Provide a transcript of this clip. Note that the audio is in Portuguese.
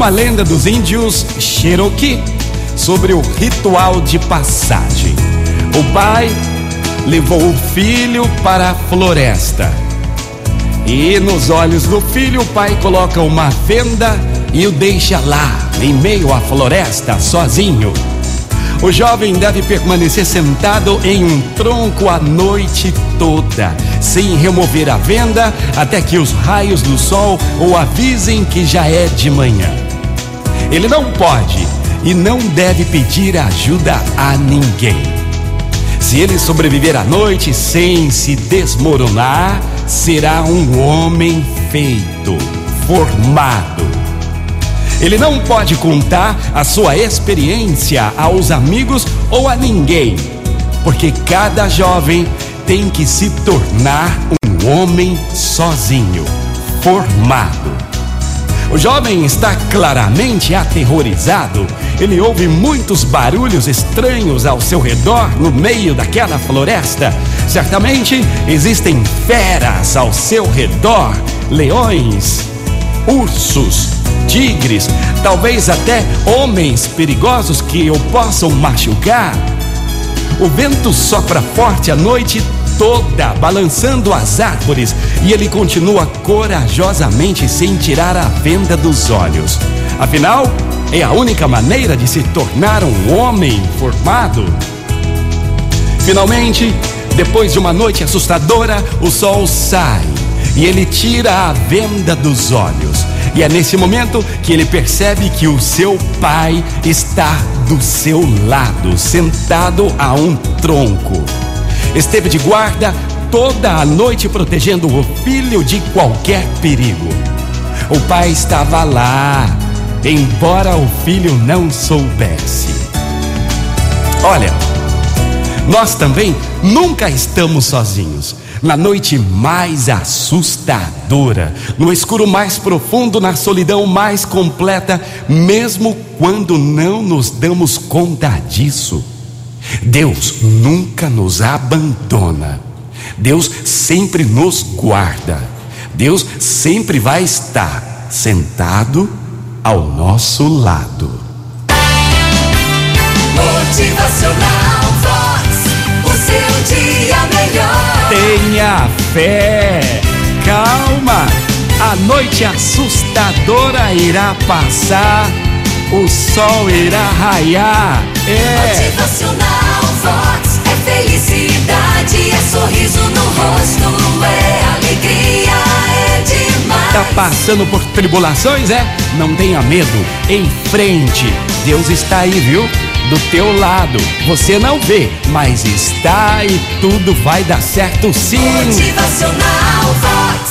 uma lenda dos índios Cherokee sobre o ritual de passagem. O pai levou o filho para a floresta. E nos olhos do filho, o pai coloca uma fenda e o deixa lá, em meio à floresta, sozinho. O jovem deve permanecer sentado em um tronco a noite toda, sem remover a venda, até que os raios do sol o avisem que já é de manhã. Ele não pode e não deve pedir ajuda a ninguém. Se ele sobreviver à noite sem se desmoronar, será um homem feito, formado. Ele não pode contar a sua experiência aos amigos ou a ninguém, porque cada jovem tem que se tornar um homem sozinho, formado. O jovem está claramente aterrorizado. Ele ouve muitos barulhos estranhos ao seu redor, no meio daquela floresta. Certamente existem feras ao seu redor: leões, ursos, tigres, talvez até homens perigosos que o possam machucar. O vento sopra forte à noite toda, balançando as árvores, e ele continua corajosamente sem tirar a venda dos olhos. Afinal, é a única maneira de se tornar um homem formado. Finalmente, depois de uma noite assustadora, o sol sai e ele tira a venda dos olhos. E é nesse momento que ele percebe que o seu pai está do seu lado, sentado a um tronco. Esteve de guarda toda a noite protegendo o filho de qualquer perigo. O pai estava lá, embora o filho não soubesse. Olha, nós também nunca estamos sozinhos. Na noite mais assustadora, no escuro mais profundo, na solidão mais completa, mesmo quando não nos damos conta disso. Deus nunca nos abandona. Deus sempre nos guarda. Deus sempre vai estar sentado ao nosso lado. Motivacional Vox, o seu dia melhor. Tenha fé, calma. A noite assustadora irá passar, o sol irá raiar. É. Motivacional Vox é felicidade, é sorriso no rosto, é alegria, é demais. Tá passando por tribulações, é? Não tenha medo, em frente. Deus está aí, viu? Do teu lado. Você não vê, mas está e tudo vai dar certo sim. Motivacional Vox.